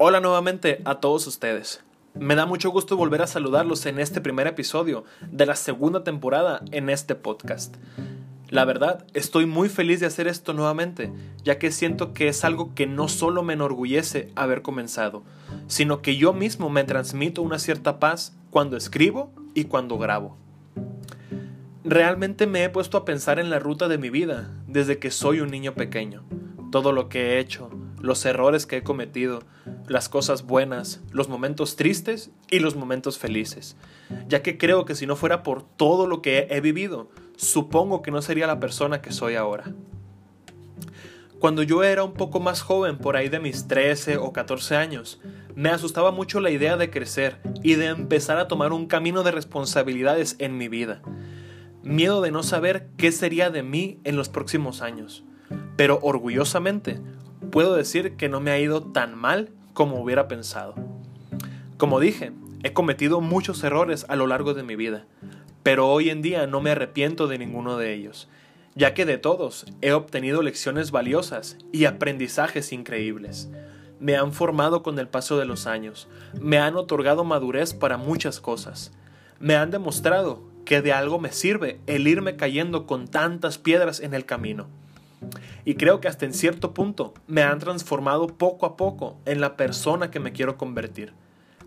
Hola nuevamente a todos ustedes. Me da mucho gusto volver a saludarlos en este primer episodio de la segunda temporada en este podcast. La verdad, estoy muy feliz de hacer esto nuevamente, ya que siento que es algo que no solo me enorgullece haber comenzado, sino que yo mismo me transmito una cierta paz cuando escribo y cuando grabo. Realmente me he puesto a pensar en la ruta de mi vida desde que soy un niño pequeño, todo lo que he hecho, los errores que he cometido, las cosas buenas, los momentos tristes y los momentos felices, ya que creo que si no fuera por todo lo que he vivido, supongo que no sería la persona que soy ahora. Cuando yo era un poco más joven, por ahí de mis 13 o 14 años, me asustaba mucho la idea de crecer y de empezar a tomar un camino de responsabilidades en mi vida. Miedo de no saber qué sería de mí en los próximos años. Pero orgullosamente, puedo decir que no me ha ido tan mal como hubiera pensado. Como dije, he cometido muchos errores a lo largo de mi vida, pero hoy en día no me arrepiento de ninguno de ellos, ya que de todos he obtenido lecciones valiosas y aprendizajes increíbles. Me han formado con el paso de los años, me han otorgado madurez para muchas cosas, me han demostrado que de algo me sirve el irme cayendo con tantas piedras en el camino. Y creo que hasta en cierto punto me han transformado poco a poco en la persona que me quiero convertir.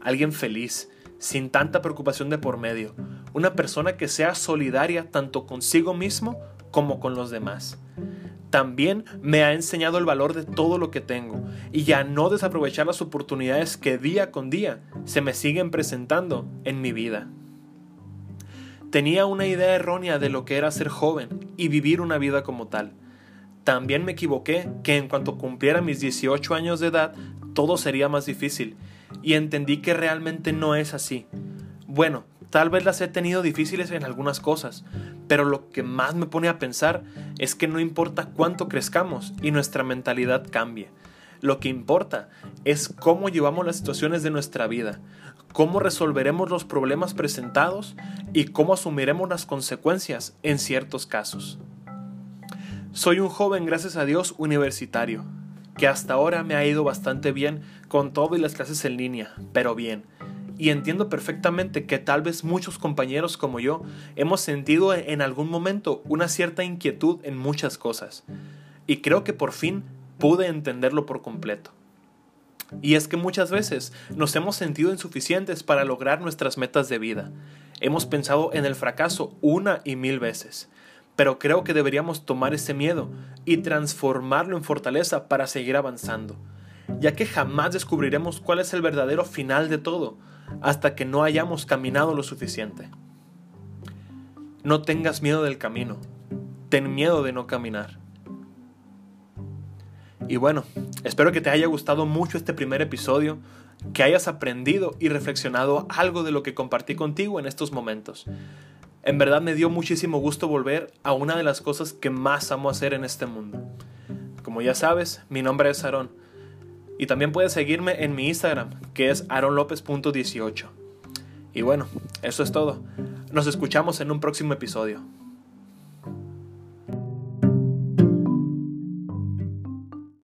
Alguien feliz, sin tanta preocupación de por medio. Una persona que sea solidaria tanto consigo mismo como con los demás. También me ha enseñado el valor de todo lo que tengo y a no desaprovechar las oportunidades que día con día se me siguen presentando en mi vida. Tenía una idea errónea de lo que era ser joven y vivir una vida como tal. También me equivoqué que en cuanto cumpliera mis 18 años de edad todo sería más difícil y entendí que realmente no es así. Bueno, tal vez las he tenido difíciles en algunas cosas, pero lo que más me pone a pensar es que no importa cuánto crezcamos y nuestra mentalidad cambie. Lo que importa es cómo llevamos las situaciones de nuestra vida, cómo resolveremos los problemas presentados y cómo asumiremos las consecuencias en ciertos casos. Soy un joven, gracias a Dios, universitario, que hasta ahora me ha ido bastante bien con todo y las clases en línea, pero bien. Y entiendo perfectamente que tal vez muchos compañeros como yo hemos sentido en algún momento una cierta inquietud en muchas cosas. Y creo que por fin pude entenderlo por completo. Y es que muchas veces nos hemos sentido insuficientes para lograr nuestras metas de vida. Hemos pensado en el fracaso una y mil veces pero creo que deberíamos tomar ese miedo y transformarlo en fortaleza para seguir avanzando, ya que jamás descubriremos cuál es el verdadero final de todo hasta que no hayamos caminado lo suficiente. No tengas miedo del camino, ten miedo de no caminar. Y bueno, espero que te haya gustado mucho este primer episodio, que hayas aprendido y reflexionado algo de lo que compartí contigo en estos momentos. En verdad me dio muchísimo gusto volver a una de las cosas que más amo hacer en este mundo. Como ya sabes, mi nombre es Aaron. Y también puedes seguirme en mi Instagram, que es aaronlopez.18. Y bueno, eso es todo. Nos escuchamos en un próximo episodio.